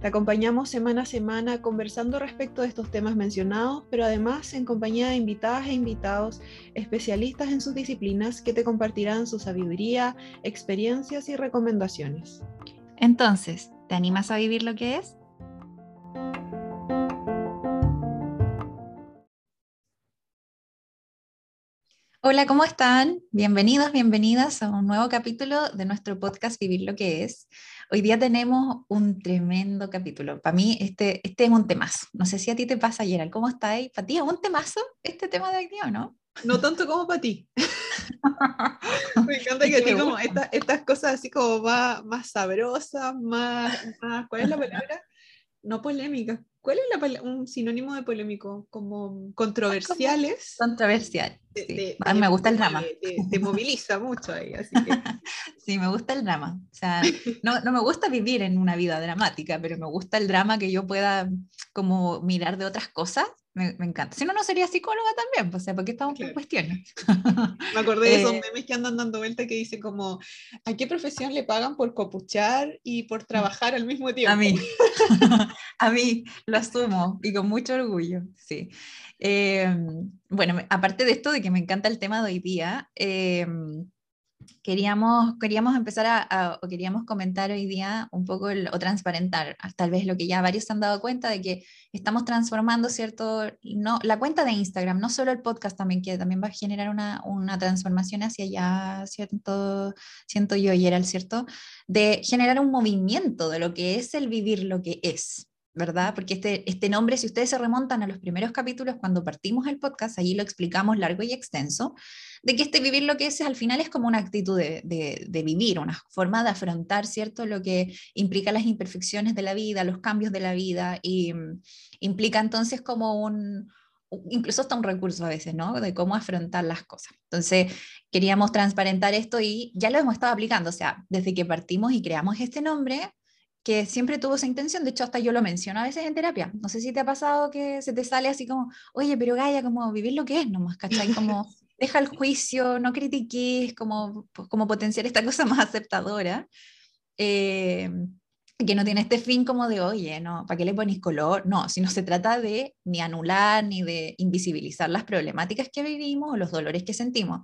Te acompañamos semana a semana conversando respecto de estos temas mencionados, pero además en compañía de invitadas e invitados especialistas en sus disciplinas que te compartirán su sabiduría, experiencias y recomendaciones. Entonces, ¿te animas a vivir lo que es? Hola, ¿cómo están? Bienvenidos, bienvenidas a un nuevo capítulo de nuestro podcast Vivir lo que es. Hoy día tenemos un tremendo capítulo. Para mí este, este es un temazo. No sé si a ti te pasa, Gerald. ¿Cómo está ahí? ¿Para ti es un temazo este tema de hoy día o no? No tanto como para ti. me encanta que a ti como estas cosas así como más, más sabrosas, más, más, ¿cuál es la palabra? No polémicas, ¿Cuál es un sinónimo de polémico? Como controversiales. Controversial. Sí. mí me gusta el drama. Te, moviliza mucho ahí. Así sí, me gusta el drama. O sea, no, no, me gusta vivir en una vida dramática, pero me gusta el drama que yo pueda como mirar de otras cosas me, encanta. Si no, no sería psicóloga también, pues, o sea, ¿por qué estamos con cuestiones? Me acordé de esos eh, memes que andan dando vuelta que dicen como, ¿a qué profesión le pagan por copuchar y por trabajar al mismo tiempo? A mí, a mí, lo asumo y con mucho orgullo, sí. Em, bueno, aparte de esto de que me encanta el tema de hoy día, eh, queríamos, queríamos empezar a, o queríamos comentar hoy día un poco o transparentar, ah, tal vez lo que ya varios se han dado cuenta de que estamos transformando, ¿cierto? No, la cuenta de Instagram, no solo el podcast también, que también va a generar una, una transformación hacia allá, ¿cierto? Siento yo, y era el cierto, de generar un movimiento de lo que es el vivir lo que es. ¿Verdad? Porque este, este nombre, si ustedes se remontan a los primeros capítulos cuando partimos el podcast, allí lo explicamos largo y extenso, de que este vivir lo que es al final es como una actitud de, de, vivir, una forma de afrontar, ¿cierto? Lo que implica las imperfecciones de la vida, los cambios de la vida, y mm, implica entonces como un, incluso hasta un recurso a veces, ¿no? De cómo afrontar las cosas. Entonces, queríamos transparentar esto y ya lo hemos estado aplicando, o sea, desde que partimos y creamos este nombre, que siempre tuvo esa intención, de hecho hasta yo lo menciono a veces en terapia, no sé si te ha pasado que se te sale así como, oye, pero Gaia, como vivir lo que es nomás, ¿cachai? Como deja el juicio, no critiques, como, como potenciar esta cosa más aceptadora, eh, que no tiene este fin como de, oye, no, ¿para qué le pones color? No, sino se trata de ni anular ni de invisibilizar las problemáticas que vivimos o los dolores que sentimos,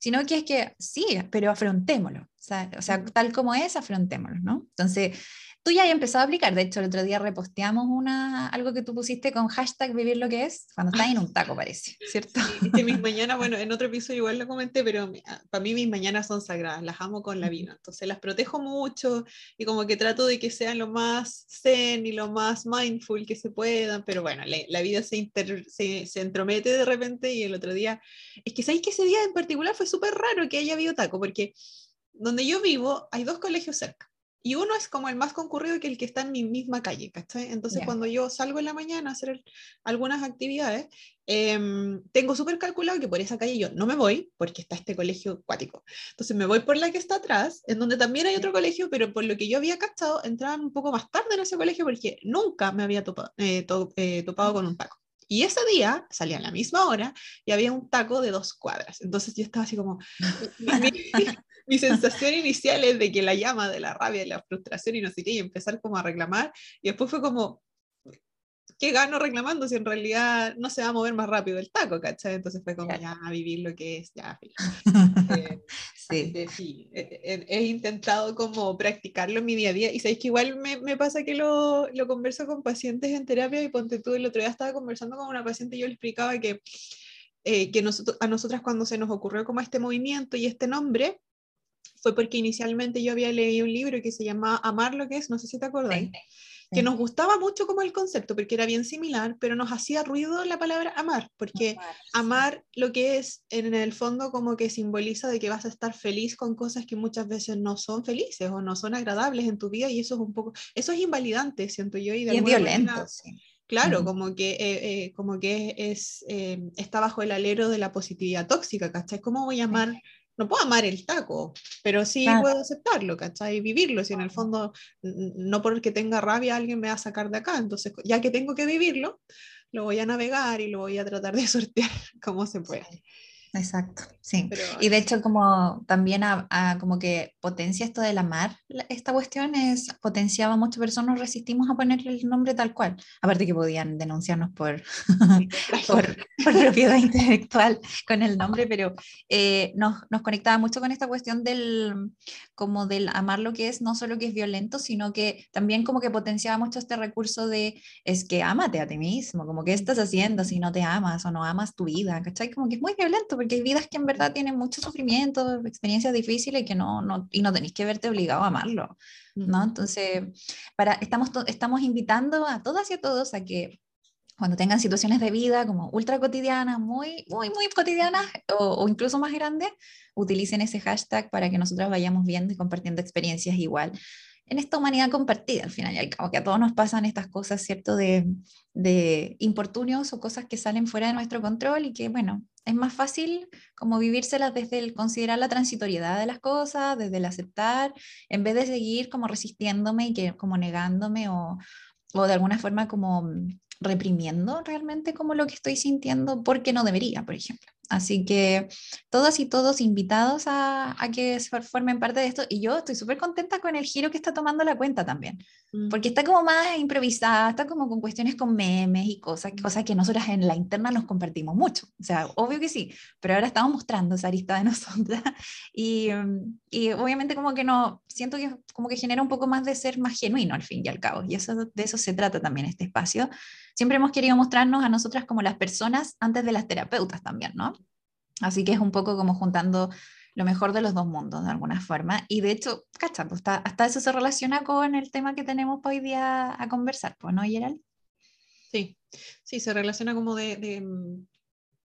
sino que es que sí, pero afrontémoslo, o sea, o sea tal como es, afrontémoslo, ¿no? Entonces, tú ya has empezado a aplicar. De hecho, el otro día reposteamos una, algo que tú pusiste con hashtag vivir lo que es, cuando estás en un taco, parece, ¿cierto? Sí, mis mañanas, bueno, en otro episodio igual lo comenté, pero ah, para mí mis mañanas son sagradas, las amo con la vida. Entonces las protejo mucho y como que trato de que sean lo más zen y lo más mindful que se puedan, pero bueno, la, vida se, se, se, entromete de repente y el otro día, es que sabéis que ese día en particular fue súper raro que haya habido taco, porque donde yo vivo hay dos colegios cerca y uno es como el más concurrido que el que está en mi misma calle, ¿cachai? Entonces cuando yo salgo en la mañana a hacer algunas actividades, em, tengo súper calculado que por esa calle yo no me voy porque está este colegio acuático. Entonces me voy por la que está atrás, en donde también hay otro colegio, pero por lo que yo había cachado, entraban un poco más tarde en ese colegio porque nunca me había topado, eh, eh, topado con un taco. Y ese día salía a la misma hora y había un taco de dos cuadras. Entonces yo estaba así como, mi sensación inicial es de que la llama de la rabia, de la frustración y no sé qué, y empezar como a reclamar, y después fue como, ¿qué gano reclamando si en realidad no se va a mover más rápido el taco, ¿cachai? Entonces fue como ya a vivir lo que es, ya. Eh, sí. sí, he, intentado como practicarlo en mi día a día y sabéis que igual me, me pasa que lo, lo, converso con pacientes en terapia y ponte tú, el otro día estaba conversando con una paciente y yo le explicaba que, eh, que nosotros, a nosotras cuando se nos ocurrió como este movimiento y este nombre, fue porque inicialmente yo había leído un libro que se llama Amar lo que es, no sé si te acuerdas. Que nos gustaba mucho como el concepto, porque era bien similar, pero nos hacía ruido la palabra amar, porque amar, lo que es en el fondo como que simboliza de que vas a estar feliz con cosas que muchas veces no son felices o no son agradables en tu vida y eso es un poco, eso es invalidante, siento yo. Y, de es violento, sí. Claro, como que, eh, eh, como que es, eh, está bajo el alero de la positividad tóxica, ¿cachai? ¿Cómo voy a amar no puedo amar el taco, pero sí puedo aceptarlo, ¿cachai? Y vivirlo, si en el fondo no porque tenga rabia alguien me va a sacar de acá, entonces ya que tengo que vivirlo, lo voy a navegar y lo voy a tratar de sortear como se puede. Exacto, sí. y de hecho como también a, como que potencia esto del amar, esta cuestión es, potenciaba muchas personas, nos resistimos a ponerle el nombre tal cual, aparte que podían denunciarnos por, por, propiedad intelectual con el nombre, pero eh, nos, nos, conectaba mucho con esta cuestión del, como del amar lo que es, no solo que es violento, sino que también como que potenciaba mucho este recurso de, es que ámate a ti mismo, como que estás haciendo si no te amas o no amas tu vida, ¿cachai? Como que es muy violento porque hay vidas que en verdad tienen mucho sufrimiento, experiencias difíciles y que no, no, y no tenéis que verte obligado a amarlo, ¿no? Entonces, para, estamos, estamos invitando a todas y a todos a que cuando tengan situaciones de vida como ultra cotidianas, muy, muy, muy cotidianas o, o, incluso más grandes, utilicen ese hashtag para que nosotros vayamos viendo y compartiendo experiencias igual en esta humanidad compartida al final y al cabo, que a todos nos pasan estas cosas, ¿cierto? De, de importunios o cosas que salen fuera de nuestro control y que, bueno, es más fácil como vivírselas desde el considerar la transitoriedad de las cosas, desde el aceptar, en vez de seguir como resistiéndome y como negándome o, o de alguna forma como reprimiendo realmente como lo que estoy sintiendo porque no debería, por ejemplo. Así que todas y todos invitados a, a que formen parte de esto. Y yo estoy súper contenta con el giro que está tomando la cuenta también. Mm. Porque está como más improvisada, está como con cuestiones con memes y cosas, cosas que nosotras en la interna nos compartimos mucho. O sea, obvio que sí, pero ahora estamos mostrando esa arista de nosotras. Y, y obviamente como que no, siento que como que genera un poco más de ser más genuino al fin y al cabo. Y eso, de eso se trata también este espacio. Siempre hemos querido mostrarnos a nosotras como las personas antes de las terapeutas también, ¿no? Así que es un poco como juntando lo mejor de los dos mundos de alguna forma. Y de hecho, cacha, pues hasta eso se relaciona con el tema que tenemos hoy día a conversar, pues, ¿no, Gerald? Sí, sí, se relaciona como de, de, mm,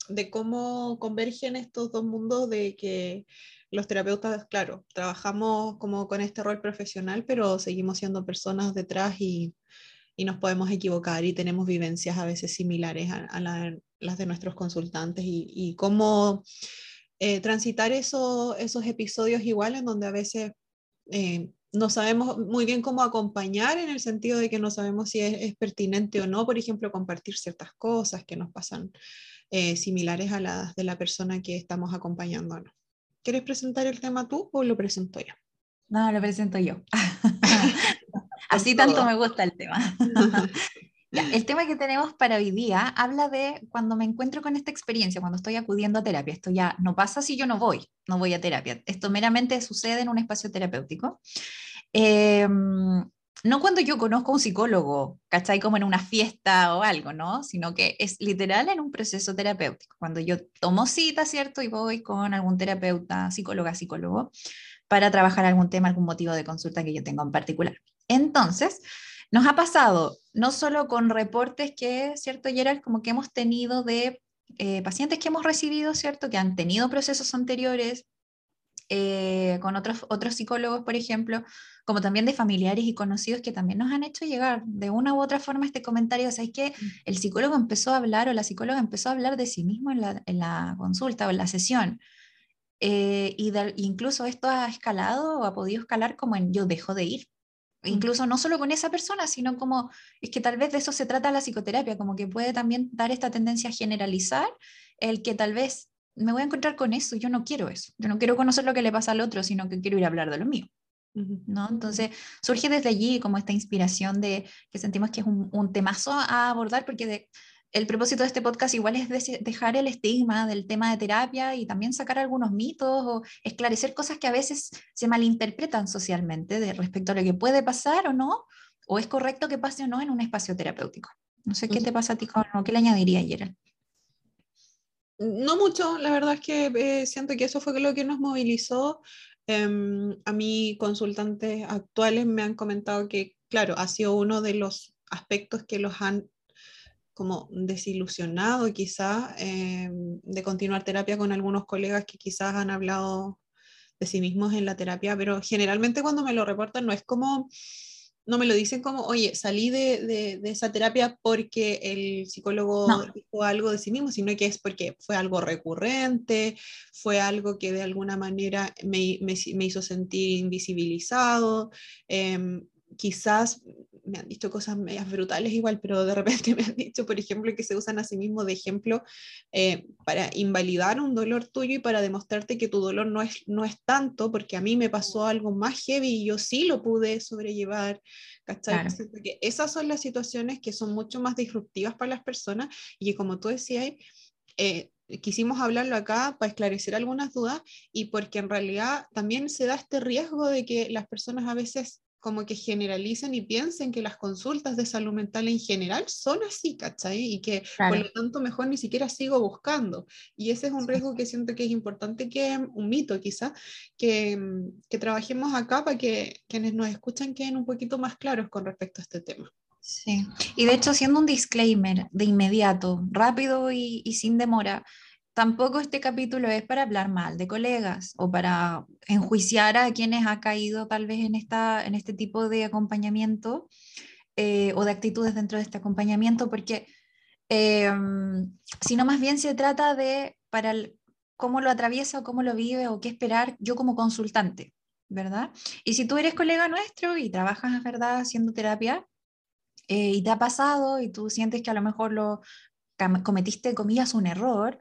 de, cómo convergen estos dos mundos, de que los terapeutas, claro, trabajamos como con este rol profesional, pero seguimos siendo personas detrás y, y nos podemos equivocar y tenemos vivencias a veces similares a, las de nuestros consultantes y, cómo eh, transitar esos episodios iguales donde a veces eh, no sabemos muy bien cómo acompañar en el sentido de que no sabemos si es, pertinente o no, por ejemplo, compartir ciertas cosas que nos pasan eh, similares a las de la persona que estamos acompañando. ¿no? ¿Quieres presentar el tema tú o lo presento yo? No, lo presento yo. Así tanto me gusta el tema. el tema que tenemos para hoy día habla de cuando me encuentro con esta experiencia, cuando estoy acudiendo a terapia. Esto ya no pasa si yo no voy, no voy a terapia. Esto meramente sucede en un espacio terapéutico. Em, no cuando yo conozco a un psicólogo, ¿cachai? Como en una fiesta o algo, ¿no? Sino que es literal en un proceso terapéutico. Cuando yo tomo cita, ¿cierto? Y voy con algún terapeuta, psicóloga, psicólogo, para trabajar algún tema, algún motivo de consulta que yo tenga en particular. Entonces, nos ha pasado no solo con reportes que, ¿cierto, Gerald? Como que hemos tenido de eh, pacientes que hemos recibido, ¿cierto? Que han tenido procesos anteriores eh, con otros, otros psicólogos, por ejemplo, como también de familiares y conocidos que también nos han hecho llegar de una u otra forma este comentario. O sea, es que el psicólogo empezó a hablar o la psicóloga empezó a hablar de sí mismo en la, en la consulta o en la sesión. Eh, y incluso esto ha escalado o ha podido escalar como en yo dejo de ir. Mm. Incluso no solo con esa persona, sino como es que tal vez de eso se trata la psicoterapia, como que puede también dar esta tendencia a generalizar el que tal vez me voy a encontrar con eso, yo no quiero eso, yo no quiero conocer lo que le pasa al otro, sino que quiero ir a hablar de lo mío. ¿no? Entonces surge desde allí como esta inspiración de que sentimos que es un, un temazo a abordar porque de, el propósito de este podcast igual es dejar el estigma del tema de terapia y también sacar algunos mitos o esclarecer cosas que a veces se malinterpretan socialmente de respecto a lo que puede pasar o no, o es correcto que pase o no en un espacio terapéutico. No sé qué te pasa a ti, con, ¿qué le añadiría, Gerald? No mucho, la verdad es que eh, siento que eso fue lo que nos movilizó. Em, a mí consultantes actuales me han comentado que claro, ha sido uno de los aspectos que los han como desilusionado quizás eh, de continuar terapia con algunos colegas que quizás han hablado de sí mismos en la terapia, pero generalmente cuando me lo reportan no es como, no me lo dicen como, oye, salí de, de, esa terapia porque el psicólogo dijo algo de sí mismo, sino que es porque fue algo recurrente, fue algo que de alguna manera me, me, me hizo sentir invisibilizado. Eh, quizás me han dicho cosas medias brutales igual, pero de repente me han dicho, por ejemplo, que se usan a sí mismos de ejemplo eh, para invalidar un dolor tuyo y para demostrarte que tu dolor no es, no es tanto, porque a mí me pasó algo más heavy y yo sí lo pude sobrellevar. ¿cachai? Porque esas son las situaciones que son mucho más disruptivas para las personas y que como tú decías, eh, quisimos hablarlo acá para esclarecer algunas dudas y porque en realidad también se da este riesgo de que las personas a veces como que generalicen y piensen que las consultas de salud mental en general son así, ¿cachai? Y que por lo tanto mejor ni siquiera sigo buscando. Y ese es un riesgo que siento que es importante que, un mito quizá, que, que trabajemos acá para que quienes nos escuchan queden un poquito más claros con respecto a este tema. Sí, y de hecho haciendo un disclaimer de inmediato, rápido y, y sin demora, tampoco este capítulo es para hablar mal de colegas o para enjuiciar a quienes ha caído tal vez en, esta, en este tipo de acompañamiento eh, o de actitudes dentro de este acompañamiento, porque eh, sino más bien se trata de para cómo lo atraviesa o cómo lo vive o qué esperar yo como consultante, ¿verdad? Y si tú eres colega nuestro y trabajas, ¿verdad?, haciendo terapia, eh, y te ha pasado y tú sientes que a lo mejor lo cometiste, comillas, un error,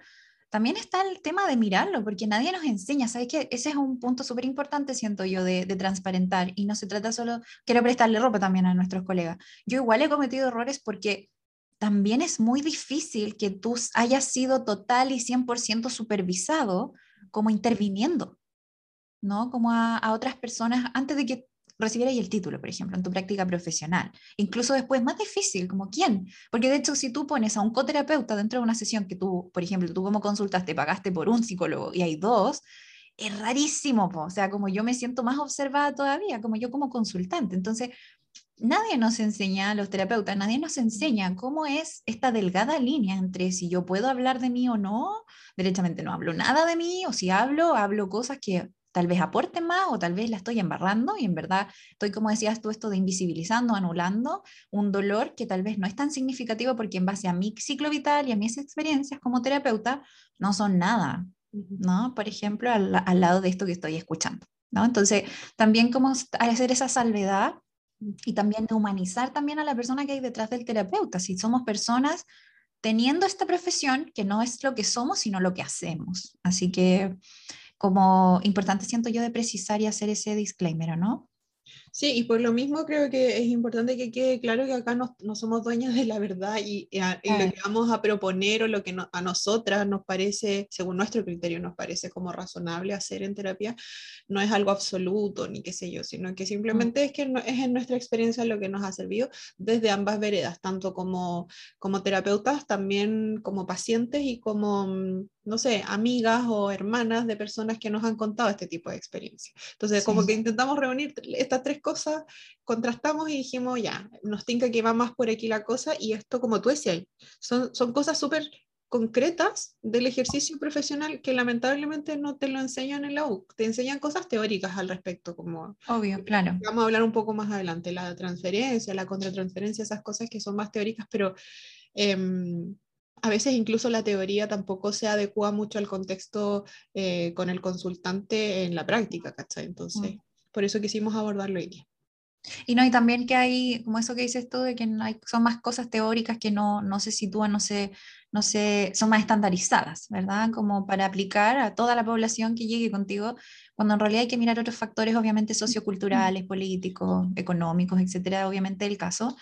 también está el tema de mirarlo, porque nadie nos enseña, ¿sabes qué? Ese es un punto súper importante, siento yo, de, transparentar, y no se trata solo, quiero prestarle ropa también a nuestros colegas. Yo igual he cometido errores porque también es muy difícil que tú hayas sido total y 100% supervisado como interviniendo, ¿no? Como a, a, otras personas antes de que recibir ahí el título, por ejemplo, en tu práctica profesional. Incluso después más difícil, como quién. Porque de hecho, si tú pones a un coterapeuta dentro de una sesión que tú, por ejemplo, tú como consultaste, pagaste por un psicólogo y hay dos, es rarísimo, o sea, como yo me siento más observada todavía, como yo como consultante. Entonces, nadie nos enseña, los terapeutas, nadie nos enseña cómo es esta delgada línea entre si yo puedo hablar de mí o no, derechamente no hablo nada de mí, o si hablo, hablo cosas que tal vez aporte más o tal vez la estoy embarrando y en verdad estoy, como decías tú, esto de invisibilizando, anulando un dolor que tal vez no es tan significativo porque en base a mi ciclo vital y a mis experiencias como terapeuta no son nada, ¿no? Por ejemplo, al, lado de esto que estoy escuchando, ¿no? Entonces, también como hacer esa salvedad y también de humanizar también a la persona que hay detrás del terapeuta, si somos personas teniendo esta profesión que no es lo que somos, sino lo que hacemos. Así que como importante siento yo de precisar y hacer ese disclaimer, ¿no? Sí, y por lo mismo creo que es importante que quede claro que acá no, no somos dueños de la verdad y, lo que vamos a proponer o lo que a nosotras nos parece, según nuestro criterio, nos parece como razonable hacer en terapia, no es algo absoluto ni qué sé yo, sino que simplemente es que es en nuestra experiencia lo que nos ha servido desde ambas veredas, tanto como, como terapeutas, también como pacientes y como mm, no sé, amigas o hermanas de personas que nos han contado este tipo de experiencia. Entonces, como que intentamos reunir estas tres cosas, contrastamos y dijimos, ya, nos tinca que va más por aquí la cosa y esto, como tú decías, son, son cosas súper concretas del ejercicio profesional que lamentablemente no te lo enseñan en la U, te enseñan cosas teóricas al respecto, como... Obvio, claro. Vamos a hablar un poco más adelante, la transferencia, la contratransferencia, esas cosas que son más teóricas, pero... Em, a veces incluso la teoría tampoco se adecua mucho al contexto eh, con el consultante en la práctica, ¿cachai? Entonces, mm. Por eso quisimos abordarlo hoy Y no, y también que hay, como eso que dices tú, de que hay, son más cosas teóricas que no, no se sitúan, no se, no se, son más estandarizadas, ¿verdad? Como para aplicar a toda la población que llegue contigo, cuando en realidad hay que mirar otros factores, obviamente socioculturales, políticos, económicos, etcétera, obviamente el caso,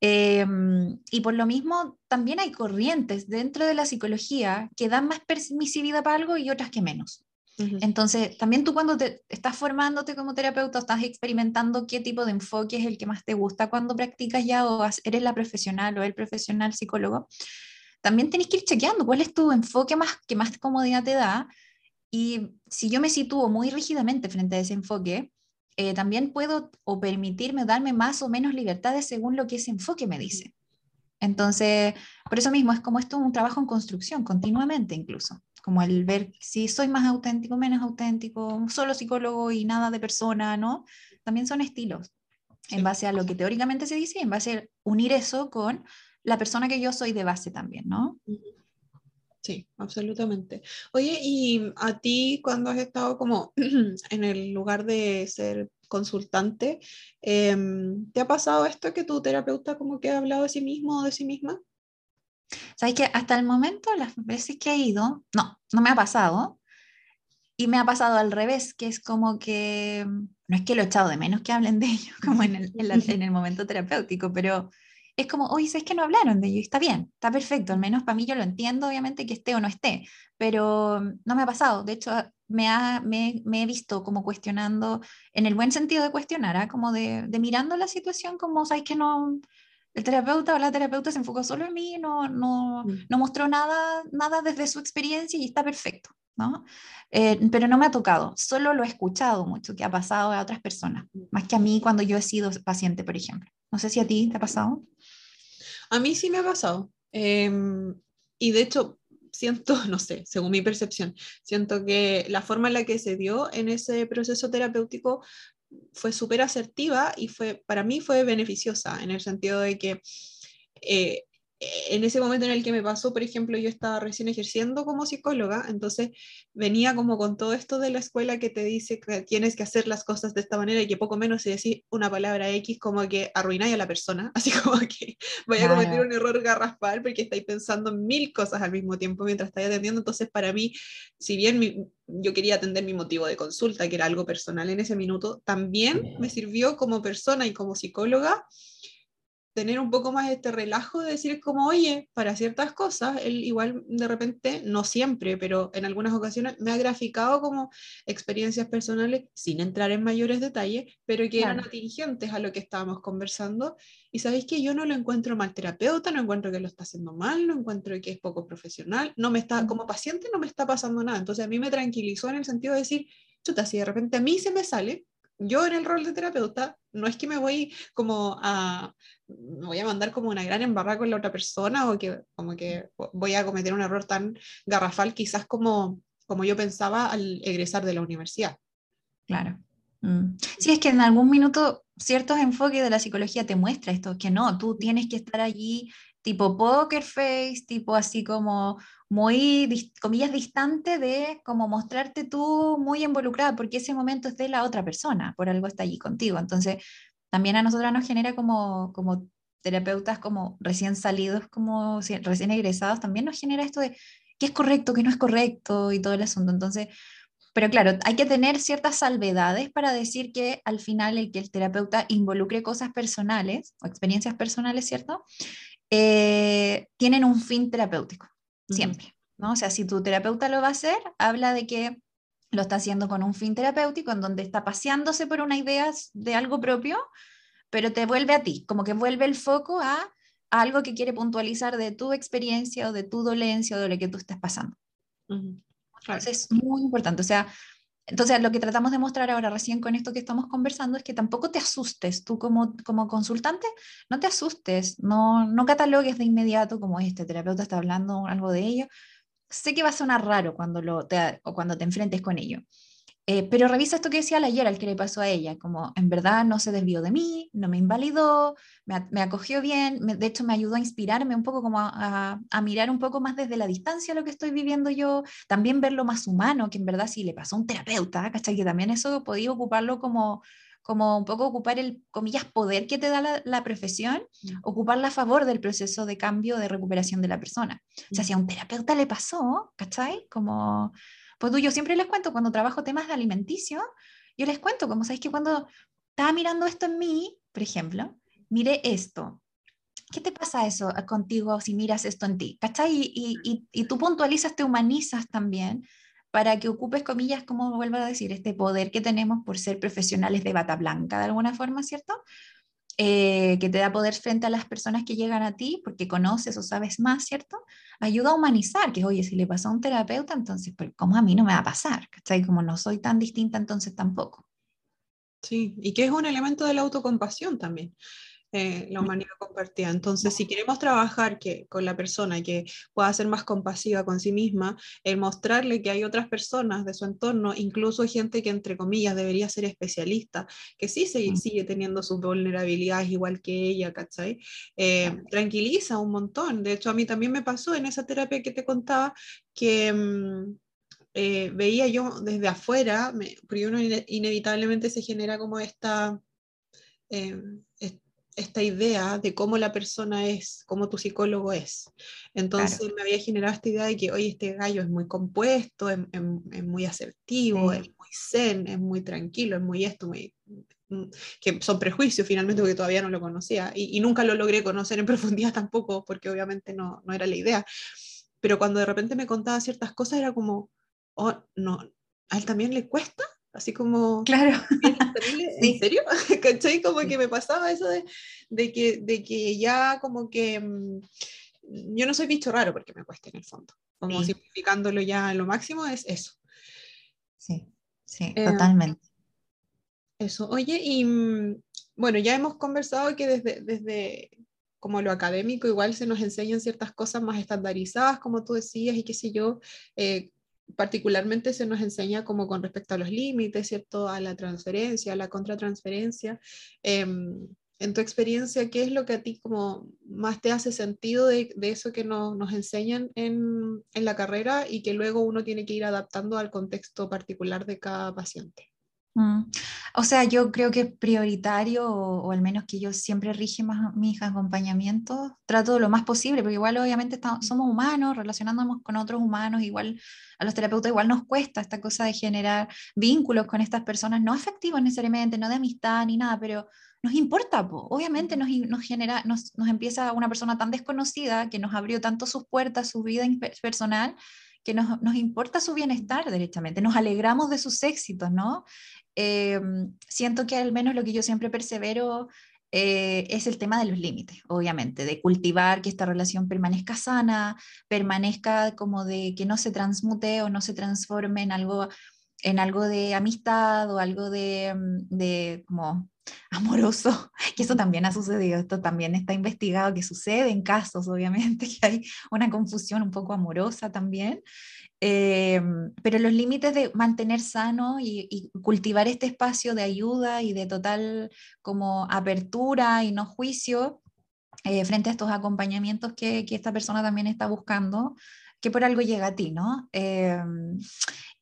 Em, y por lo mismo, también hay corrientes dentro de la psicología que dan más permisividad para algo y otras que menos. Entonces, también tú cuando te estás formándote como terapeuta, estás experimentando qué tipo de enfoque es el que más te gusta cuando practicas ya o eres la profesional o el profesional psicólogo, también tenés que ir chequeando cuál es tu enfoque más que más comodidad te da. Y si yo me sitúo muy rígidamente frente a ese enfoque, eh, también puedo o permitirme darme más o menos libertades según lo que ese enfoque me dice. Entonces, por eso mismo es como esto un trabajo en construcción, continuamente incluso, como el ver si soy más auténtico, menos auténtico, solo psicólogo y nada de persona, ¿no? También son estilos, en base a lo que teóricamente se dice en base a unir eso con la persona que yo soy de base también, ¿no? Sí, absolutamente. Oye, y a ti cuando has estado como en el lugar de ser consultante, em, ¿te ha pasado esto que tu terapeuta como que ha hablado de sí mismo o de sí misma? Sabes que hasta el momento, las veces que he ido, no, no me ha pasado. Y me ha pasado al revés, que es como que, no es que lo he echado de menos que hablen de ello, como en el, en el momento terapéutico, pero es como, oye, ¿sabes que no hablaron de ello? está bien, está perfecto, al menos para mí yo lo entiendo, obviamente que esté o no esté, pero no me ha pasado. De hecho, me, ha, me, me he visto como cuestionando, en el buen sentido de cuestionar, ¿ah? como de, de, mirando la situación como, ¿sabes que no? El terapeuta o la terapeuta se enfocó solo en mí, no, no, mm. no mostró nada, nada desde su experiencia y está perfecto. ¿no? Eh, pero no me ha tocado, solo lo he escuchado mucho, que ha pasado a otras personas, mm. más que a mí cuando yo he sido paciente, por ejemplo. No sé si a ti te ha pasado. A mí sí me ha pasado. Em, y de hecho, siento, no sé, según mi percepción, siento que la forma en la que se dio en ese proceso terapéutico fue súper asertiva y fue, para mí fue beneficiosa, en el sentido de que eh, en ese momento en el que me pasó, por ejemplo, yo estaba recién ejerciendo como psicóloga, entonces venía como con todo esto de la escuela que te dice que tienes que hacer las cosas de esta manera y que poco menos se decir una palabra X como que arruináis a la persona, así como que voy a cometer un error garrafal porque estáis pensando mil cosas al mismo tiempo mientras estáis atendiendo, entonces para mí, si bien yo quería atender mi motivo de consulta, que era algo personal en ese minuto, también me sirvió como persona y como psicóloga tener un poco más este relajo de decir como, oye, para ciertas cosas, él igual de repente, no siempre, pero en algunas ocasiones me ha graficado como experiencias personales sin entrar en mayores detalles, pero que eran atingentes a lo que estábamos conversando. Y sabéis que yo no lo encuentro mal terapeuta, no encuentro que lo está haciendo mal, no encuentro que es poco profesional, no me está, como paciente no me está pasando nada. Entonces a mí me tranquilizó en el sentido de decir, chuta, si de repente a mí se me sale, yo en el rol de terapeuta no es que me voy como a, me voy a mandar como una gran embarrada con la otra persona o que como que voy a cometer un error tan garrafal quizás como, como yo pensaba al egresar de la universidad. Claro. Mm. Sí, es que en algún minuto ciertos enfoques de la psicología te muestra esto, que no, tú tienes que estar allí tipo poker face, tipo así como muy, comillas, distante de como mostrarte tú muy involucrada, porque ese momento es de la otra persona, por algo está allí contigo. Entonces, también a nosotras nos genera como, como terapeutas, como recién salidos, como recién egresados, también nos genera esto de qué es correcto, qué no es correcto y todo el asunto. Entonces, pero claro, hay que tener ciertas salvedades para decir que al final el que el terapeuta involucre cosas personales o experiencias personales, ¿cierto? Eh, tienen un fin terapéutico, siempre. ¿no? O sea, si tu terapeuta lo va a hacer, habla de que lo está haciendo con un fin terapéutico, en donde está paseándose por una idea de algo propio, pero te vuelve a ti, como que vuelve el foco a, algo que quiere puntualizar de tu experiencia o de tu dolencia o de lo que tú estás pasando. Entonces es muy importante, o sea, entonces, lo que tratamos de mostrar ahora recién con esto que estamos conversando es que tampoco te asustes, tú como, como consultante, no te asustes, no, no catalogues de inmediato como este terapeuta está hablando algo de ello. Sé que va a sonar raro cuando, lo te, o cuando te enfrentes con ello, eh, pero revisa esto que decía ayer, al que le pasó a ella, como en verdad no se desvió de mí, no me invalidó, me, acogió bien, de hecho me ayudó a inspirarme un poco, como a, mirar un poco más desde la distancia lo que estoy viviendo yo, también verlo más humano, que en verdad si le pasó a un terapeuta, ¿cachai? Que también eso podía ocuparlo como, como un poco ocupar el, comillas, poder que te da la, la profesión, mm. ocuparla a favor del proceso de cambio, de recuperación de la persona. O sea, mm. si a un terapeuta le pasó, ¿cachai? Como pues tú, yo siempre les cuento cuando trabajo temas de alimenticio, yo les cuento, como sabéis que cuando estaba mirando esto en mí, por ejemplo, mire esto. ¿Qué te pasa eso contigo si miras esto en ti? ¿Cachai? Y, y, y, tú puntualizas, te humanizas también para que ocupes, comillas, como vuelvo a decir, este poder que tenemos por ser profesionales de bata blanca, de alguna forma, ¿cierto? Eh, que te da poder frente a las personas que llegan a ti porque conoces o sabes más, ¿cierto? Ayuda a humanizar, que oye, si le pasó a un terapeuta, entonces, ¿cómo a mí no me va a pasar? ¿Cachai? Como no soy tan distinta, entonces tampoco. Sí, y que es un elemento de la autocompasión también. Eh, la humanidad compartida. Entonces, si queremos trabajar que, con la persona que pueda ser más compasiva con sí misma, el mostrarle que hay otras personas de su entorno, incluso gente que entre comillas debería ser especialista, que sí se, sigue teniendo sus vulnerabilidades igual que ella, ¿cachai? Eh, tranquiliza un montón. De hecho, a mí también me pasó en esa terapia que te contaba que... Mm, eh, veía yo desde afuera, me, porque uno inevitablemente se genera como esta, esta idea de cómo la persona es, cómo tu psicólogo es. Entonces me había generado esta idea de que, oye, este gallo es muy compuesto, es, muy asertivo, es muy zen, es muy tranquilo, es muy esto, muy, mm, que son prejuicios finalmente porque todavía no lo conocía y, nunca lo logré conocer en profundidad tampoco porque obviamente no, no era la idea. Pero cuando de repente me contaba ciertas cosas era como, oh, no, a él también le cuesta así como... Claro. ¿En serio? ¿Cachai? Como que me pasaba eso de, de, que, de que ya como que... Mm, yo no soy bicho raro porque me cuesta en el fondo. Como simplificándolo ya a lo máximo es eso. Sí, sí, eh, totalmente. Eso. Oye, y mm, bueno, ya hemos conversado que desde, desde como lo académico igual se nos enseñan ciertas cosas más estandarizadas, como tú decías, y qué sé yo, eh, particularmente se nos enseña como con respecto a los límites, ¿cierto? A la transferencia, a la contratransferencia. Em, en tu experiencia, ¿qué es lo que a ti como más te hace sentido de, eso que nos enseñan en, en, la carrera y que luego uno tiene que ir adaptando al contexto particular de cada paciente? Mm. O sea, yo creo que es prioritario, o, al menos que yo siempre rige más mis acompañamientos, trato lo más posible, porque igual obviamente somos humanos, relacionándonos con otros humanos, igual a los terapeutas igual nos cuesta esta cosa de generar vínculos con estas personas, no afectivos necesariamente, no de amistad ni nada, pero nos importa, obviamente nos, nos genera, nos, nos empieza una persona tan desconocida que nos abrió tanto sus puertas, su vida personal, que nos, nos, importa su bienestar derechamente, nos alegramos de sus éxitos, ¿no? Eh, siento que al menos lo que yo siempre persevero eh, es el tema de los límites, obviamente, de cultivar que esta relación permanezca sana, permanezca como de que no se transmute o no se transforme en algo, en algo de amistad o algo de, mm, de como amoroso, que eso también ha sucedido, esto también está investigado que sucede en casos, obviamente, que hay una confusión un poco amorosa también, eh, pero los límites de mantener sano y, cultivar este espacio de ayuda y de total como apertura y no juicio eh, frente a estos acompañamientos que, que, esta persona también está buscando, que por algo llega a ti, ¿no? Eh,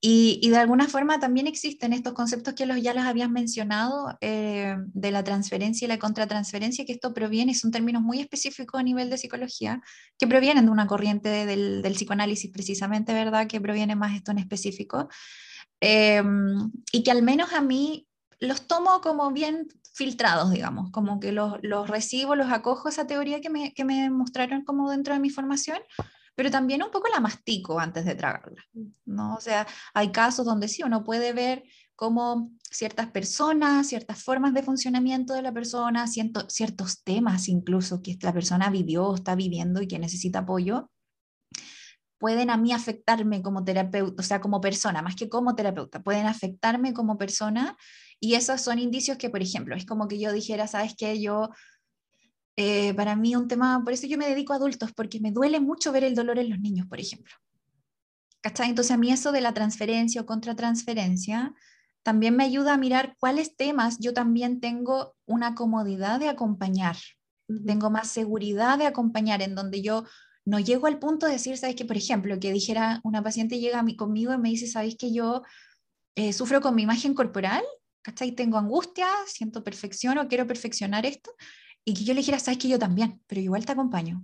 y, de alguna forma también existen estos conceptos que los, ya los habías mencionado eh, de la transferencia y la contratransferencia, que esto proviene, son términos muy específicos a nivel de psicología, que provienen de una corriente del, psicoanálisis precisamente, ¿verdad? Que proviene más esto en específico. Eh, y que al menos a mí los tomo como bien filtrados, digamos, como que los, los recibo, los acojo esa teoría que me, que me mostraron como dentro de mi formación, pero también un poco la mastico antes de tragarla, ¿no? O sea, hay casos donde sí uno puede ver cómo ciertas personas, ciertas formas de funcionamiento de la persona, ciertos temas incluso que la persona vivió o está viviendo y que necesita apoyo, pueden a mí afectarme como terapeuta, o sea, como persona, más que como terapeuta, pueden afectarme como persona y esos son indicios que, por ejemplo, es como que yo dijera, sabes que yo eh, para mí un tema, por eso yo me dedico a adultos, porque me duele mucho ver el dolor en los niños, por ejemplo. ¿Cachai? Entonces a mí eso de la transferencia o contratransferencia también me ayuda a mirar cuáles temas yo también tengo una comodidad de acompañar, tengo más seguridad de acompañar, en donde yo no llego al punto de decir, ¿sabes que Por ejemplo, que dijera, una paciente llega a mí, conmigo y me dice, ¿sabes que yo eh, sufro con mi imagen corporal? ¿Cachai? Tengo angustia, siento perfección o quiero perfeccionar esto y que yo le dijera, sabes que yo también, pero igual te acompaño.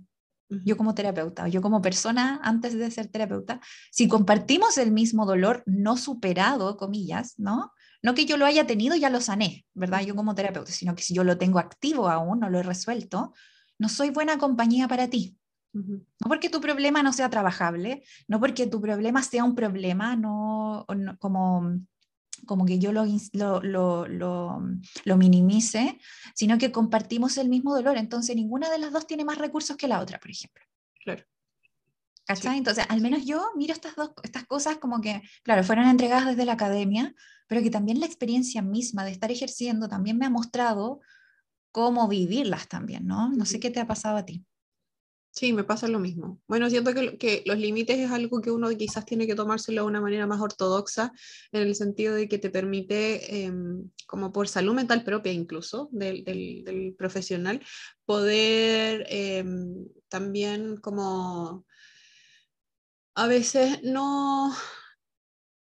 Yo como terapeuta, yo como persona antes de ser terapeuta, si compartimos el mismo dolor no superado, comillas, ¿no? No que yo lo haya tenido, ya lo sané, ¿verdad? Yo como terapeuta, sino que si yo lo tengo activo aún, no lo he resuelto, no soy buena compañía para ti. No porque tu problema no sea trabajable, no porque tu problema sea un problema, no, no como como que yo lo, lo, lo, minimice, sino que compartimos el mismo dolor. Entonces, ninguna de las dos tiene más recursos que la otra, por ejemplo. Claro. Entonces, al menos yo miro estas dos estas cosas como que, claro, fueron entregadas desde la academia, pero que también la experiencia misma de estar ejerciendo también me ha mostrado cómo vivirlas también, ¿no? No sé qué te ha pasado a ti. Sí, me pasa lo mismo. Bueno, siento que, que, los límites es algo que uno quizás tiene que tomárselo de una manera más ortodoxa, en el sentido de que te permite, em, como por salud mental propia incluso, del, del, profesional, poder em, también como a veces no,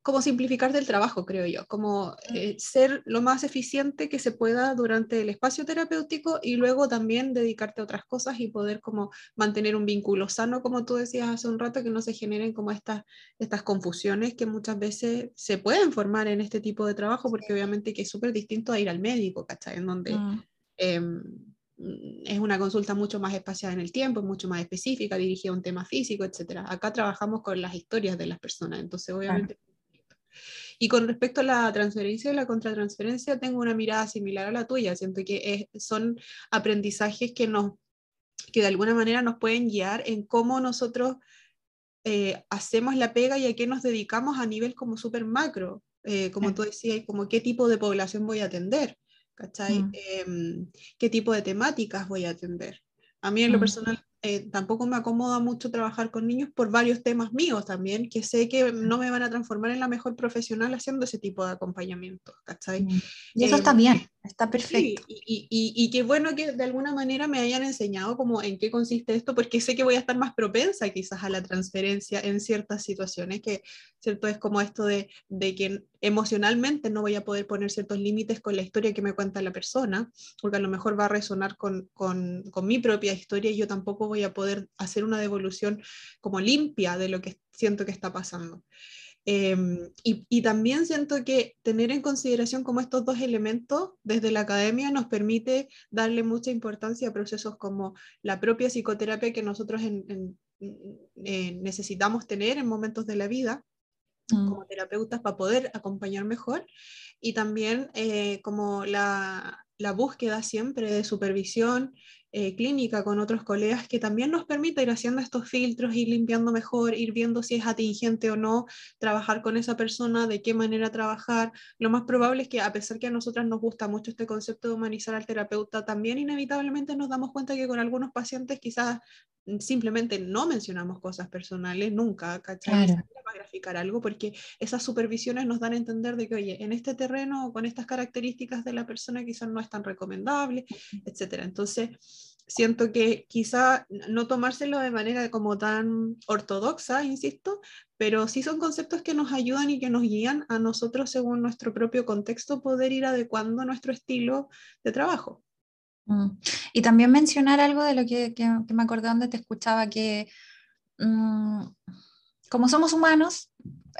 como simplificarte el trabajo, creo yo, como eh, ser lo más eficiente que se pueda durante el espacio terapéutico y luego también dedicarte a otras cosas y poder como mantener un vínculo sano, como tú decías hace un rato, que no se generen como estas, estas confusiones que muchas veces se pueden formar en este tipo de trabajo, porque obviamente que es súper distinto a ir al médico, ¿cachai? En donde... Mm. Em, es una consulta mucho más espaciada en el tiempo, mucho más específica, dirigida a un tema físico, etc. Acá trabajamos con las historias de las personas, entonces obviamente y con respecto a la transferencia y la contratransferencia, tengo una mirada similar a la tuya. Siento que son aprendizajes que, nos, que de alguna manera nos pueden guiar en cómo nosotros eh, hacemos la pega y a qué nos dedicamos a nivel como súper macro. Eh, como tú decías, como qué tipo de población voy a atender, ¿cachai? Mm. Em, ¿Qué tipo de temáticas voy a atender? A mí en lo mm. personal eh, tampoco me acomoda mucho trabajar con niños por varios temas míos también, que sé que no me van a transformar en la mejor profesional haciendo ese tipo de acompañamiento, ¿cachai? Mm. Y eso está em, bien, está perfecto. y, y, y, qué bueno que de alguna manera me hayan enseñado como en qué consiste esto, porque sé que voy a estar más propensa quizás a la transferencia en ciertas situaciones, que ¿cierto? es como esto de, de que emocionalmente no voy a poder poner ciertos límites con la historia que me cuenta la persona, porque a lo mejor va a resonar con, con, con mi propia historia y yo tampoco voy a poder hacer una devolución como limpia de lo que siento que está pasando. Em, y, también siento que tener en consideración como estos dos elementos desde la academia nos permite darle mucha importancia a procesos como la propia psicoterapia que nosotros necesitamos tener en momentos de la vida mm. como terapeutas para poder acompañar mejor y también eh, como la, la, búsqueda siempre de supervisión eh, clínica con otros colegas que también nos permite ir haciendo estos filtros, ir limpiando mejor, ir viendo si es atingente o no, trabajar con esa persona, de qué manera trabajar. Lo más probable es que a pesar que a nosotras nos gusta mucho este concepto de humanizar al terapeuta, también inevitablemente nos damos cuenta que con algunos pacientes quizás simplemente no mencionamos cosas personales nunca, ¿cachai? Claro. Para graficar algo, porque esas supervisiones nos dan a entender de que, oye, en este terreno, con estas características de la persona, quizás no es tan recomendable, etcétera. Entonces, siento que quizá no tomárselo de manera como tan ortodoxa, insisto, pero sí son conceptos que nos ayudan y que nos guían a nosotros, según nuestro propio contexto, poder ir adecuando nuestro estilo de trabajo. Mm. Y también mencionar algo de lo que, me acordé donde te escuchaba, que mm, como somos humanos,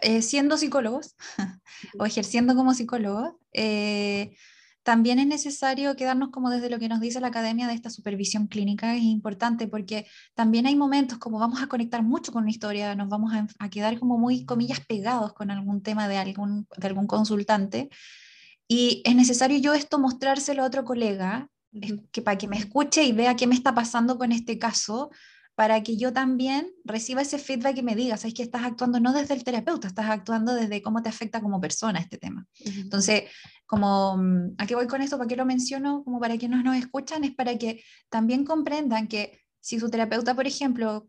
eh, siendo psicólogos o ejerciendo como psicólogos, eh, también es necesario quedarnos como desde lo que nos dice la academia de esta supervisión clínica, es importante porque también hay momentos como vamos a conectar mucho con una historia, nos vamos a, quedar como muy, comillas, pegados con algún tema de algún, de algún consultante. Y es necesario yo esto mostrárselo a otro colega que para que me escuche y vea qué me está pasando con este caso, para que yo también reciba ese feedback y me diga, sabes que estás actuando no desde el terapeuta, estás actuando desde cómo te afecta como persona este tema. Entonces, como, mm, ¿a qué voy con esto? ¿Para qué lo menciono? Como para quienes nos escuchan, es para que también comprendan que si su terapeuta, por ejemplo,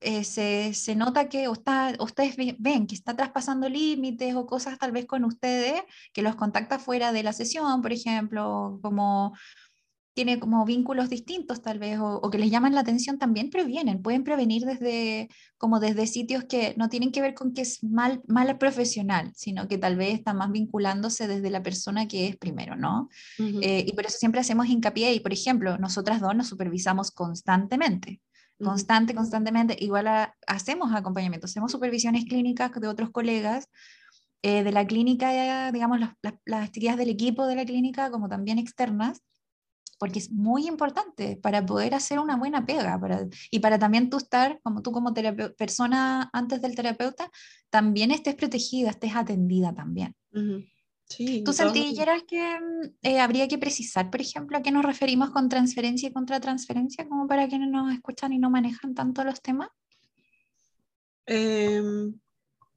eh, se, se, nota que o está, ustedes ven que está traspasando límites o cosas tal vez con ustedes, que los contacta fuera de la sesión, por ejemplo, como tiene como vínculos distintos tal vez o, que les llaman la atención también previenen, pueden prevenir desde como desde sitios que no tienen que ver con que es mal mal profesional, sino que tal vez está más vinculándose desde la persona que es primero, ¿no? Eh, y por eso siempre hacemos hincapié y por ejemplo, nosotras dos nos supervisamos constantemente. Constante, constantemente, igual hacemos acompañamiento, hacemos supervisiones clínicas de otros colegas eh, de la clínica, digamos, las, las, las actividades del equipo de la clínica, como también externas, porque es muy importante para poder hacer una buena pega para, y para también tú estar, como tú como persona antes del terapeuta, también estés protegida, estés atendida también. Sí, ¿Tú sentirías que mm, eh, habría que precisar, por ejemplo, a qué nos referimos con transferencia y contratransferencia, como para quienes nos escuchan y no manejan tanto los temas? Em,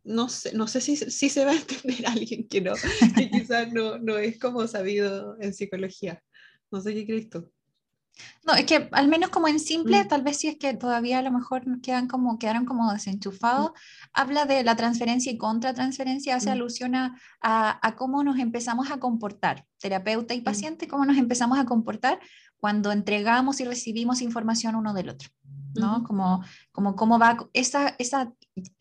no sé, no sé si, si, se va a entender alguien que no, que quizás no, no es como sabido en psicología. No sé qué crees tú. No, es que al menos como en simple, mm. tal vez si es que todavía a lo mejor quedan como, quedaron como desenchufados, mm. habla de la transferencia y contratransferencia, hace mm. alusión a, a, cómo nos empezamos a comportar, terapeuta y paciente, cómo nos empezamos a comportar cuando entregamos y recibimos información uno del otro, ¿no? Como, como cómo va esa, esa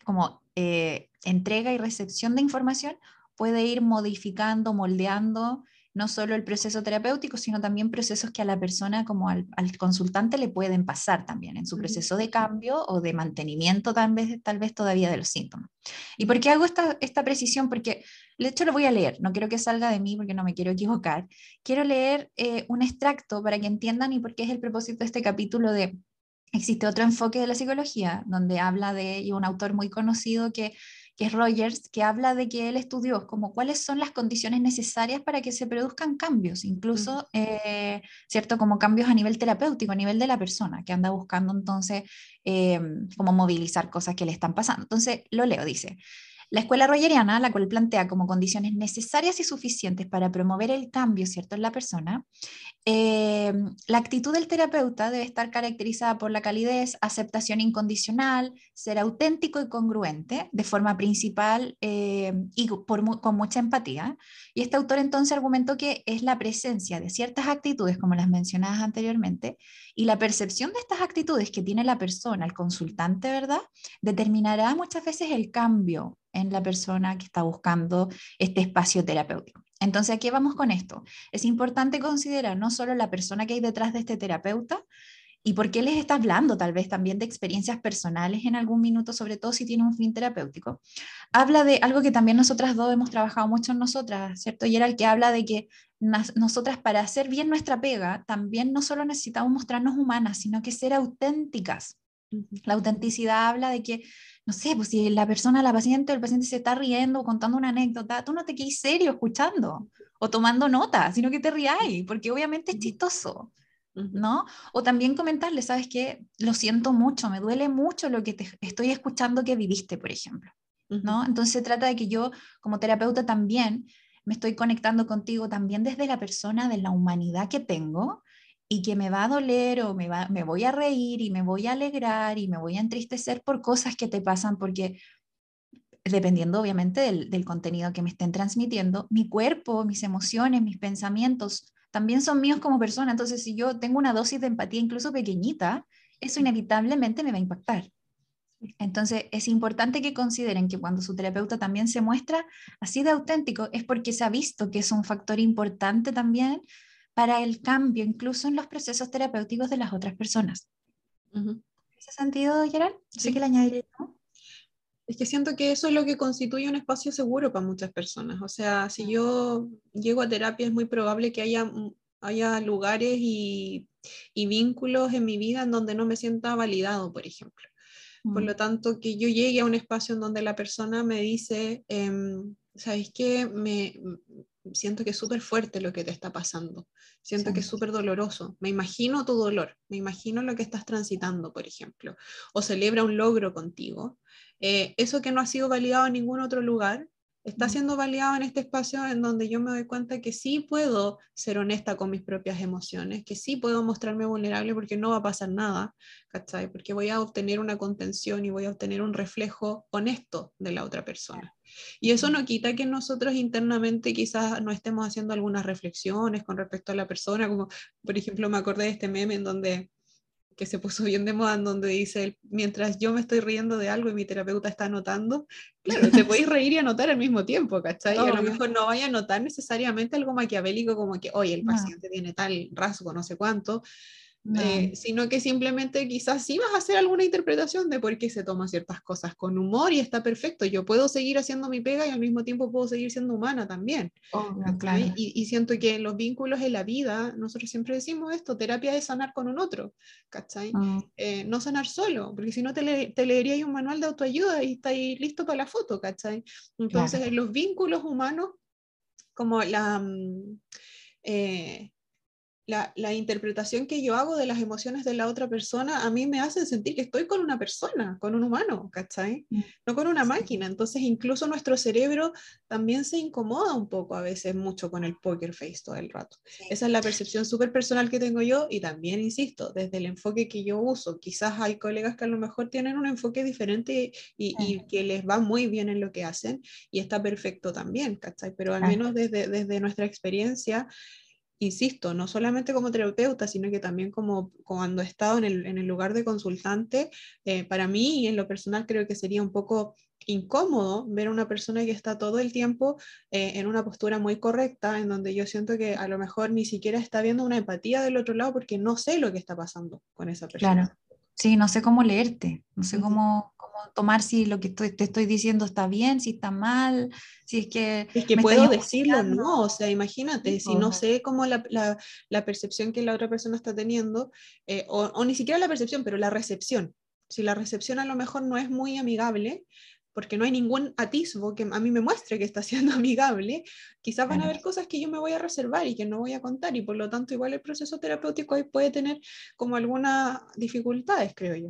como, eh, entrega y recepción de información puede ir modificando, moldeando no solo el proceso terapéutico, sino también procesos que a la persona como al, consultante le pueden pasar también en su proceso de cambio o de mantenimiento tal vez, tal vez todavía de los síntomas. ¿Y por qué hago esta, esta precisión? Porque de hecho lo voy a leer, no quiero que salga de mí porque no me quiero equivocar. Quiero leer eh, un extracto para que entiendan y por qué es el propósito de este capítulo de Existe otro enfoque de la psicología donde habla de un autor muy conocido que que es Rogers, que habla de que él estudió como cuáles son las condiciones necesarias para que se produzcan cambios, incluso, eh, ¿cierto? Como cambios a nivel terapéutico, a nivel de la persona, que anda buscando entonces eh, como movilizar cosas que le están pasando. Entonces, lo leo, dice. La escuela rogeriana, la cual plantea como condiciones necesarias y suficientes para promover el cambio ¿cierto? en la persona, eh, la actitud del terapeuta debe estar caracterizada por la calidez, aceptación incondicional, ser auténtico y congruente de forma principal eh, y con mucha empatía. Y este autor entonces argumentó que es la presencia de ciertas actitudes, como las mencionadas anteriormente, y la percepción de estas actitudes que tiene la persona, el consultante, ¿verdad? Determinará muchas veces el cambio en la persona que está buscando este espacio terapéutico. Entonces, ¿a qué vamos con esto? Es importante considerar no solo la persona que hay detrás de este terapeuta, ¿Y por qué les está hablando tal vez también de experiencias personales en algún minuto, sobre todo si tiene un fin terapéutico? Habla de algo que también nosotras dos hemos trabajado mucho en nosotras, ¿cierto? Y era el que habla de que nosotras para hacer bien nuestra pega, también no solo necesitamos mostrarnos humanas, sino que ser auténticas. La autenticidad habla de que no sé, pues si la persona, la paciente el paciente se está riendo o contando una anécdota, tú no te quedes serio escuchando o tomando nota, sino que te rías, porque obviamente es chistoso, ¿no? O también comentarle, ¿sabes qué? Lo siento mucho, me duele mucho lo que te estoy escuchando que viviste, por ejemplo, ¿no? Entonces se trata de que yo, como terapeuta también, me estoy conectando contigo también desde la persona, de la humanidad que tengo, y que me va a doler o me, va, me voy a reír y me voy a alegrar y me voy a entristecer por cosas que te pasan, porque dependiendo obviamente del, del contenido que me estén transmitiendo, mi cuerpo, mis emociones, mis pensamientos también son míos como persona. Entonces, si yo tengo una dosis de empatía incluso pequeñita, eso inevitablemente me va a impactar. Entonces, es importante que consideren que cuando su terapeuta también se muestra así de auténtico, es porque se ha visto que es un factor importante también para el cambio, incluso en los procesos terapéuticos de las otras personas. ¿En ese sentido, Gerard? Sí. que le añadiría. Es que siento que eso es lo que constituye un espacio seguro para muchas personas. O sea, si yo llego a terapia, es muy probable que haya, haya lugares y, y vínculos en mi vida en donde no me sienta validado, por ejemplo. Por mm. lo tanto, que yo llegue a un espacio en donde la persona me dice, eh, ¿sabes qué? Me, siento que es súper fuerte lo que te está pasando, siento que es súper doloroso, me imagino tu dolor, me imagino lo que estás transitando, por ejemplo, o celebra un logro contigo. Eh, eso que no ha sido validado en ningún otro lugar, está siendo validado en este espacio en donde yo me doy cuenta que sí puedo ser honesta con mis propias emociones, que sí puedo mostrarme vulnerable porque no va a pasar nada, ¿cachai? Porque voy a obtener una contención y voy a obtener un reflejo honesto de la otra persona. Y eso no quita que nosotros internamente quizás no estemos haciendo algunas reflexiones con respecto a la persona, como por ejemplo me acordé de este meme en donde que se puso bien de moda, en donde dice, mientras yo me estoy riendo de algo y mi terapeuta está anotando, claro, te podéis reír y anotar al mismo tiempo, ¿cachai? Y a lo mejor no vaya a notar necesariamente algo maquiavélico como que, oye, el paciente tiene tal rasgo, no sé cuánto, eh, sino que simplemente quizás sí vas a hacer alguna interpretación de por qué se toma ciertas cosas con humor y está perfecto. Yo puedo seguir haciendo mi pega y al mismo tiempo puedo seguir siendo humana también. y, siento que en los vínculos en la vida, nosotros siempre decimos esto, terapia es sanar con un otro, ¿cachai? Ah. Eh, no sanar solo, porque si no te, le, te leerías un manual de autoayuda y está ahí listo para la foto, ¿cachai? Entonces, en los vínculos humanos, como la... Mm, eh, la, la, interpretación que yo hago de las emociones de la otra persona a mí me hace sentir que estoy con una persona, con un humano, ¿cachai? Mm. No con una máquina. Entonces incluso nuestro cerebro también se incomoda un poco a veces mucho con el poker face todo el rato. Esa es la percepción súper personal que tengo yo y también, insisto, desde el enfoque que yo uso. Quizás hay colegas que a lo mejor tienen un enfoque diferente y, y que les va muy bien en lo que hacen y está perfecto también, ¿cachai? Pero al menos desde, desde nuestra experiencia, insisto, no solamente como terapeuta, sino que también como cuando he estado en el, lugar de consultante, eh, para mí y en lo personal creo que sería un poco incómodo ver a una persona que está todo el tiempo eh, en una postura muy correcta, en donde yo siento que a lo mejor ni siquiera está viendo una empatía del otro lado porque no sé lo que está pasando con esa persona. Claro, sí, no sé cómo leerte, no sé cómo, tomar si lo que te estoy diciendo está bien, si está mal, si es que... Es que puedo decirlo, no, o sea, imagínate, si no sé cómo la, la, la, percepción que la otra persona está teniendo, eh, o, o, ni siquiera la percepción, pero la recepción. Si la recepción a lo mejor no es muy amigable, porque no hay ningún atisbo que a mí me muestre que está siendo amigable, quizás van a haber cosas que yo me voy a reservar y que no voy a contar, y por lo tanto igual el proceso terapéutico ahí puede tener como algunas dificultades, creo yo.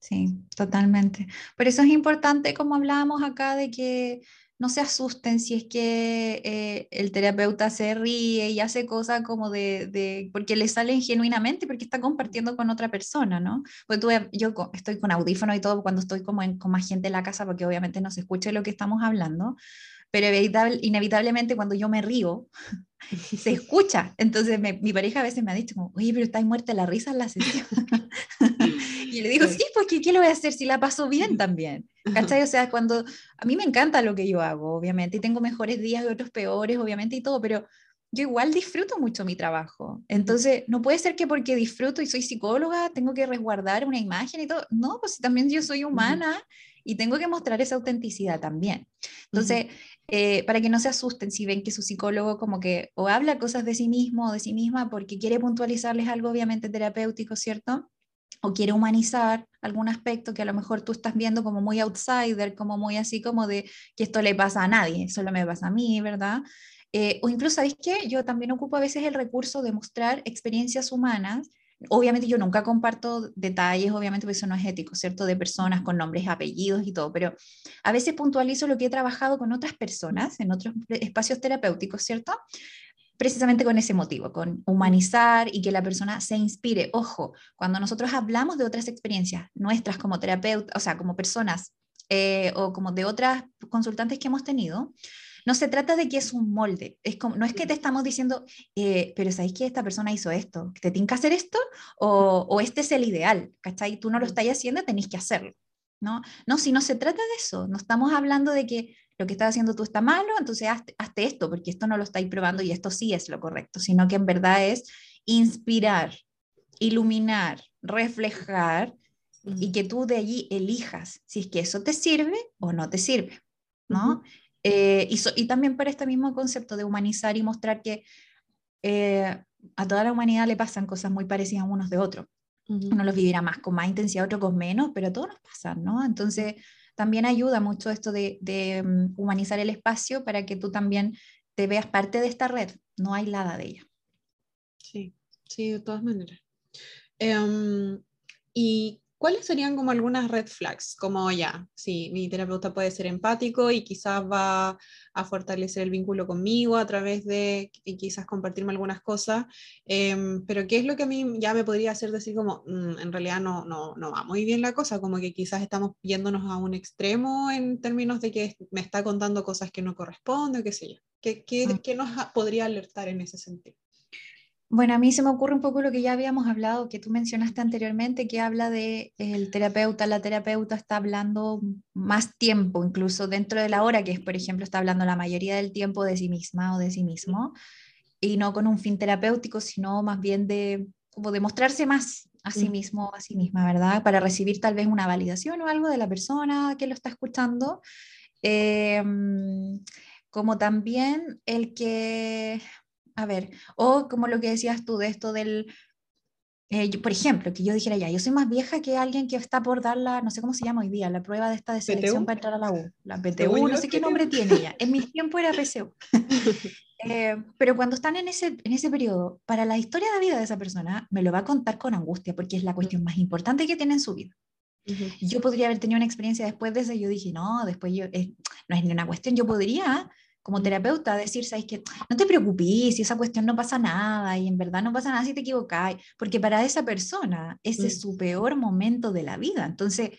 Sí, totalmente. Por eso es importante, como hablábamos acá, de que no se asusten si es que eh, el terapeuta se ríe y hace cosas como de, porque le salen genuinamente, porque está compartiendo con otra persona, ¿no? Pues tú, yo estoy con audífono y todo cuando estoy como con más gente en la casa, porque obviamente no se escucha lo que estamos hablando, pero inevitablemente cuando yo me río, se escucha. Entonces mi pareja a veces me ha dicho, como, oye, pero está muerta la risa en la sesión. y le digo, sí, pues ¿qué, ¿qué, le voy a hacer si la paso bien también? ¿Cachai? O sea, cuando a mí me encanta lo que yo hago, obviamente, y tengo mejores días y otros peores, obviamente, y todo, pero yo igual disfruto mucho mi trabajo. Entonces, no puede ser que porque disfruto y soy psicóloga, tengo que resguardar una imagen y todo. No, pues también yo soy humana y tengo que mostrar esa autenticidad también. Entonces, eh, para que no se asusten si ven que su psicólogo como que o habla cosas de sí mismo o de sí misma porque quiere puntualizarles algo obviamente terapéutico, ¿cierto? O quiere humanizar algún aspecto que a lo mejor tú estás viendo como muy outsider, como muy así como de que esto le pasa a nadie, solo me pasa a mí, ¿verdad? Eh, o incluso, ¿sabéis qué? Yo también ocupo a veces el recurso de mostrar experiencias humanas Obviamente yo nunca comparto detalles, obviamente porque eso no es ético, ¿cierto? De personas con nombres, apellidos y todo, pero a veces puntualizo lo que he trabajado con otras personas en otros espacios terapéuticos, ¿cierto? Precisamente con ese motivo, con humanizar y que la persona se inspire. Ojo, cuando nosotros hablamos de otras experiencias nuestras como terapeutas, o sea, como personas eh, o como de otras consultantes que hemos tenido, no se trata de que es un molde, es como, no es que te estamos diciendo, eh, pero ¿sabéis que esta persona hizo esto? ¿Te tiene que hacer esto? O, o, este es el ideal, ¿cachai? Tú no lo estás haciendo, tenéis que hacerlo, ¿no? No, si no se trata de eso, no estamos hablando de que lo que estás haciendo tú está malo, entonces hazte, hazte esto, porque esto no lo estáis probando y esto sí es lo correcto, sino que en verdad es inspirar, iluminar, reflejar y que tú de allí elijas si es que eso te sirve o no te sirve, ¿no? Eh, y, también para este mismo concepto de humanizar y mostrar que eh, a toda la humanidad le pasan cosas muy parecidas unos de otros. Uno los vivirá más con más intensidad, otro con menos, pero a todos nos pasan, ¿no? Entonces, también ayuda mucho esto de, um, humanizar el espacio para que tú también te veas parte de esta red, no aislada de ella. Sí, sí, de todas maneras. Em, y ¿Cuáles serían como algunas red flags? Como ya, sí, mi terapeuta puede ser empático y quizás va a fortalecer el vínculo conmigo a través de y quizás compartirme algunas cosas, em, pero ¿qué es lo que a mí ya me podría hacer decir como, mm, en realidad no, no, no va muy bien la cosa, como que quizás estamos yéndonos a un extremo en términos de que me está contando cosas que no corresponden, qué sé yo? ¿Qué, qué, mm. qué nos podría alertar en ese sentido? Bueno, a mí se me ocurre un poco lo que ya habíamos hablado, que tú mencionaste anteriormente, que habla de el terapeuta, la terapeuta está hablando más tiempo, incluso dentro de la hora, que es, por ejemplo, está hablando la mayoría del tiempo de sí misma o de sí mismo, y no con un fin terapéutico, sino más bien de como demostrarse más a sí mismo, a sí misma, ¿verdad? Para recibir tal vez una validación o algo de la persona que lo está escuchando. Em, como también el que a ver, o como lo que decías tú de esto del, eh, por ejemplo, que yo dijera ya, yo soy más vieja que alguien que está por dar la, no sé cómo se llama hoy día, la prueba de esta de selección para entrar a la U, la PTU, no sé qué nombre tiene ya, en mi tiempo era PCU. Eh, pero cuando están en ese, en ese periodo, para la historia de vida de esa persona, me lo va a contar con angustia, porque es la cuestión más importante que tiene en su vida. Yo podría haber tenido una experiencia después de eso, y yo dije, no, después yo, no es ni una cuestión, yo podría como terapeuta decir, sabes que no te preocupes, si esa cuestión no pasa nada y en verdad no pasa nada si te equivocas, porque para esa persona ese es mm. su peor momento de la vida. Entonces,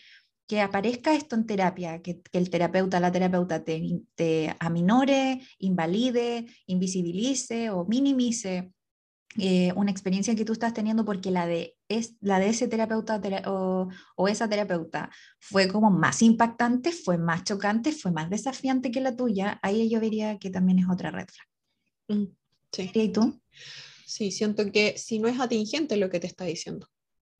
que aparezca esto en terapia, que, el terapeuta, la terapeuta te, te aminore, invalide, invisibilice o minimice eh, una experiencia que tú estás teniendo porque la de, es, la de ese terapeuta o, o, esa terapeuta fue como más impactante, fue más chocante, fue más desafiante que la tuya, ahí yo vería que también es otra red flag. Mm, sí. ¿Y tú? Sí, siento que si no es atingente lo que te está diciendo.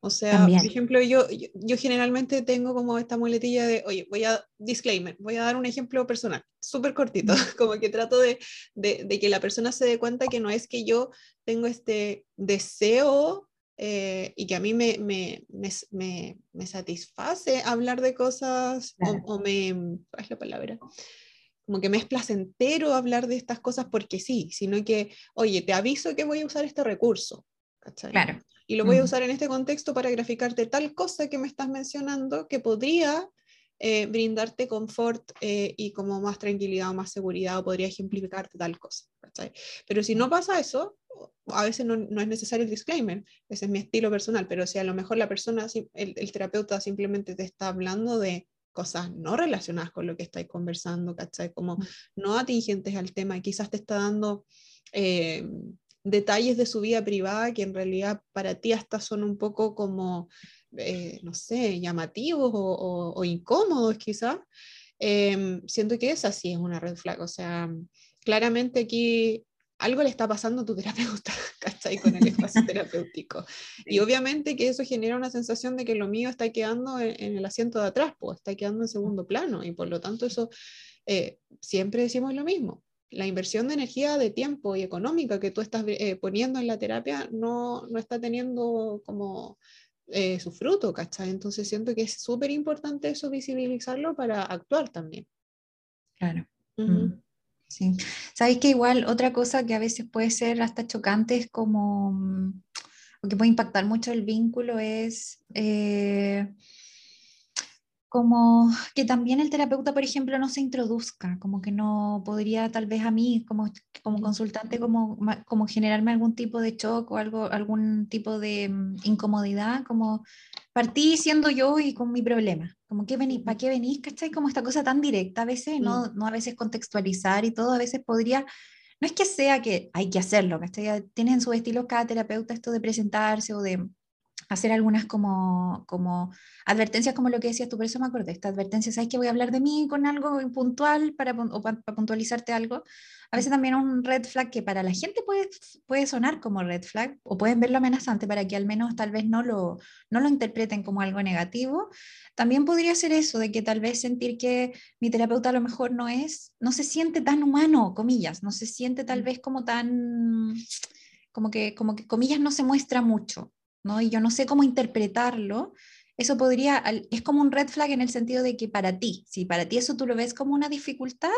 O sea, por ejemplo, yo, yo, generalmente tengo como esta muletilla de, oye, voy a, disclaimer, voy a dar un ejemplo personal, súper cortito, como que trato de, de, de, que la persona se dé cuenta que no es que yo tengo este deseo eh, y que a mí me, me, me, me, satisface hablar de cosas o, o, me, ¿cuál es la palabra? Como que me es placentero hablar de estas cosas porque sí, sino que, oye, te aviso que voy a usar este recurso. ¿Cachai? Claro y lo voy a usar en este contexto para graficarte tal cosa que me estás mencionando que podría eh, brindarte confort eh, y como más tranquilidad o más seguridad o podría ejemplificarte tal cosa. Pero si no pasa eso, a veces no, no, es necesario el disclaimer, ese es mi estilo personal, pero si a lo mejor la persona, el, el terapeuta simplemente te está hablando de cosas no relacionadas con lo que estáis conversando, ¿cachai? Como no atingentes al tema y quizás te está dando... Eh, detalles de su vida privada que en realidad para ti hasta son un poco como, eh, no sé, llamativos o, incómodos quizás, em, siento que esa sí es una red flag. O sea, claramente aquí algo le está pasando a tu terapeuta, ¿cachai? Con el espacio terapéutico. Y obviamente que eso genera una sensación de que lo mío está quedando en, el asiento de atrás, pues está quedando en segundo plano y por lo tanto eso, eh, siempre decimos lo mismo la inversión de energía, de tiempo y económica que tú estás eh, poniendo en la terapia no, no está teniendo como eh, su fruto, ¿cachai? Entonces siento que es súper importante eso visibilizarlo para actuar también. Claro. Mm. Sí. Sabéis que igual otra cosa que a veces puede ser hasta chocante es como, mm, o que puede impactar mucho el vínculo es... Eh, como que también el terapeuta, por ejemplo, no se introduzca, como que no podría tal vez a mí como, como consultante como, como generarme algún tipo de shock o algo, algún tipo de mm, incomodidad, como partí siendo yo y con mi problema, como que venís, ¿para qué venís? ¿Cachai? Como esta cosa tan directa a veces, no, no a veces contextualizar y todo, a veces podría, no es que sea que hay que hacerlo, ¿cachai? Tienen en su estilo cada terapeuta esto de presentarse o de hacer algunas como, como advertencias, como lo que decías tú, por eso me acordé, esta advertencia, ¿sabes que voy a hablar de mí con algo puntual para, o para, puntualizarte algo? A veces también un red flag que para la gente puede, puede sonar como red flag o pueden verlo amenazante para que al menos tal vez no lo, no lo interpreten como algo negativo. También podría ser eso, de que tal vez sentir que mi terapeuta a lo mejor no es, no se siente tan humano, comillas, no se siente tal vez como tan como que, como que comillas no se muestra mucho. ¿No? Y yo no sé cómo interpretarlo, eso podría, es como un red flag en el sentido de que para ti, si para ti eso tú lo ves como una dificultad,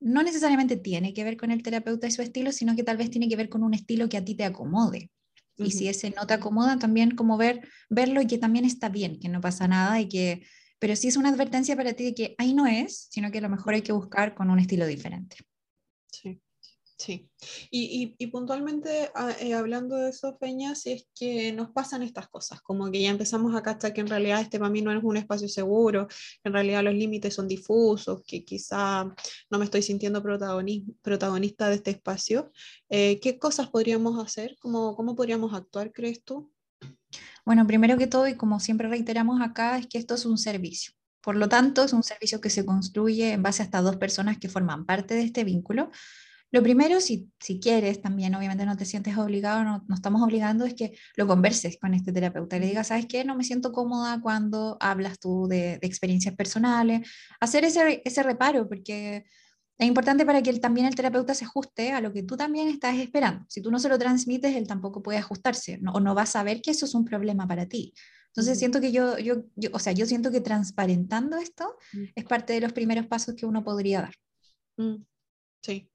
no necesariamente tiene que ver con el terapeuta y su estilo, sino que tal vez tiene que ver con un estilo que a ti te acomode. Y si ese no te acomoda, también como ver, verlo y que también está bien, que no pasa nada y que, pero si es una advertencia para ti de que ahí no es, sino que a lo mejor hay que buscar con un estilo diferente. Sí. Sí, y, y, puntualmente ah, eh, hablando de eso, Peña, si es que nos pasan estas cosas, como que ya empezamos a cachar que en realidad este para mí no es un espacio seguro, en realidad los límites son difusos, que quizá no me estoy sintiendo protagonista de este espacio, eh, ¿qué cosas podríamos hacer? ¿Cómo, ¿Cómo podríamos actuar, crees tú? Bueno, primero que todo, y como siempre reiteramos acá, es que esto es un servicio. Por lo tanto, es un servicio que se construye en base a estas dos personas que forman parte de este vínculo lo primero, si, si quieres, también obviamente no te sientes obligado, no, no, estamos obligando, es que lo converses con este terapeuta y le digas, ¿sabes qué? No me siento cómoda cuando hablas tú de, de experiencias personales. Hacer ese, ese reparo, porque es importante para que también el terapeuta se ajuste a lo que tú también estás esperando. Si tú no se lo transmites, él tampoco puede ajustarse o no va a saber que eso es un problema para ti. Entonces siento que yo, yo, o sea, yo siento que transparentando esto mm. es parte de los primeros pasos que uno podría dar. Mm. Sí.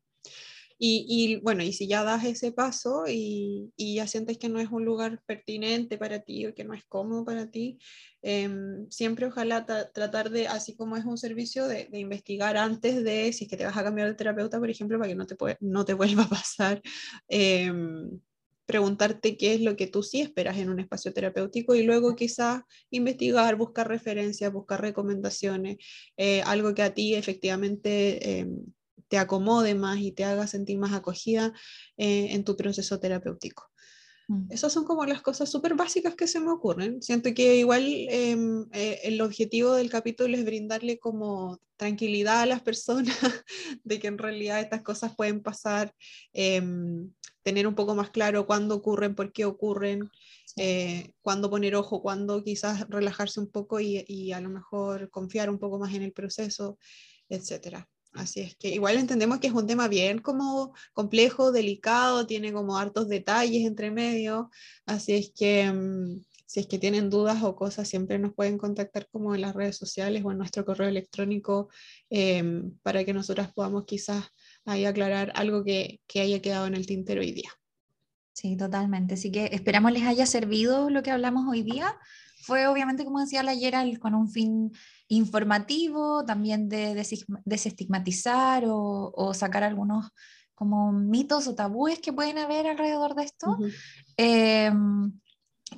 Y, bueno, y si ya das ese paso y, ya sientes que no es un lugar pertinente para ti o que no es cómodo para ti, em, siempre ojalá tratar de, así como es un servicio, de, investigar antes de si es que te vas a cambiar de terapeuta, por ejemplo, para que no te, no te vuelva a pasar. Em, preguntarte qué es lo que tú sí esperas en un espacio terapéutico y luego quizás investigar, buscar referencias, buscar recomendaciones, eh, algo que a ti efectivamente em, te acomode más y te haga sentir más acogida eh, en tu proceso terapéutico. Mm. Esas son como las cosas súper básicas que se me ocurren. Siento que igual em, eh, el objetivo del capítulo es brindarle como tranquilidad a las personas de que en realidad estas cosas pueden pasar, em, tener un poco más claro cuándo ocurren, por qué ocurren, eh, cuándo poner ojo, cuándo quizás relajarse un poco y, y, a lo mejor confiar un poco más en el proceso, etcétera. Así es que igual entendemos que es un tema bien como complejo, delicado, tiene como hartos detalles entre medio, así es que mm, si es que tienen dudas o cosas, siempre nos pueden contactar como en las redes sociales o en nuestro correo electrónico em, para que nosotras podamos quizás ahí aclarar algo que, que haya quedado en el tintero hoy día. Sí, totalmente. Así que esperamos les haya servido lo que hablamos hoy día. Fue obviamente, como decía la ayer, con un fin informativo, también de desestigmatizar o, sacar algunos como mitos o tabúes que pueden haber alrededor de esto. Em,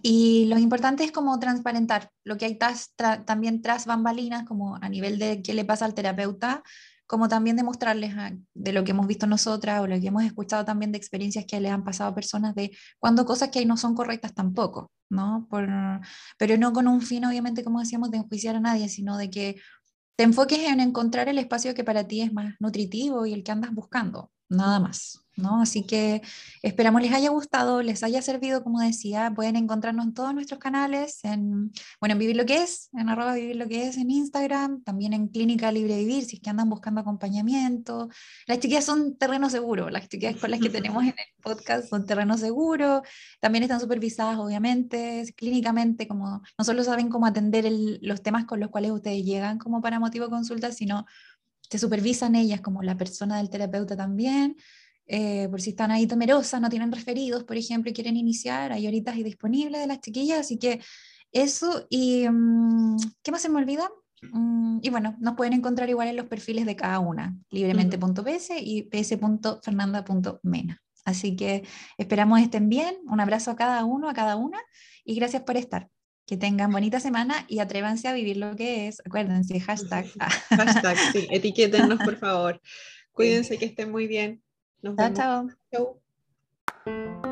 y lo importante es como transparentar lo que hay también tras bambalinas, como a nivel de qué le pasa al terapeuta, como también demostrarles de lo que hemos visto nosotras o lo que hemos escuchado también de experiencias que le han pasado a personas de cuando cosas que ahí no son correctas tampoco, ¿no? Por, pero no con un fin, obviamente, como decíamos, de enjuiciar a nadie, sino de que te enfoques en encontrar el espacio que para ti es más nutritivo y el que andas buscando, nada más. ¿no? Así que esperamos les haya gustado, les haya servido, como decía, pueden encontrarnos en todos nuestros canales, en, bueno, en Vivir lo que es, en arroba Vivir lo que es en Instagram, también en Clínica Libre Vivir, si es que andan buscando acompañamiento. Las chiquillas son terreno seguro, las chiquillas con las que tenemos en el podcast son terreno seguro, también están supervisadas, obviamente, clínicamente, como no solo saben cómo atender los temas con los cuales ustedes llegan como para motivo de consulta, sino te supervisan ellas como la persona del terapeuta también. Eh, por si están ahí temerosas, no tienen referidos, por ejemplo, y quieren iniciar, hay ahorita disponibles de las chiquillas, así que eso, y mm, ¿qué más se me olvida? Mm, y bueno, nos pueden encontrar igual en los perfiles de cada una, libremente.ps y ps.fernanda.mena. Así que esperamos estén bien, un abrazo a cada uno, a cada una, y gracias por estar. Que tengan bonita semana y atrévanse a vivir lo que es. Acuérdense, hashtag. hashtag, sí, etiquétenos por favor. Cuídense que estén muy bien. Nos chao, Chao.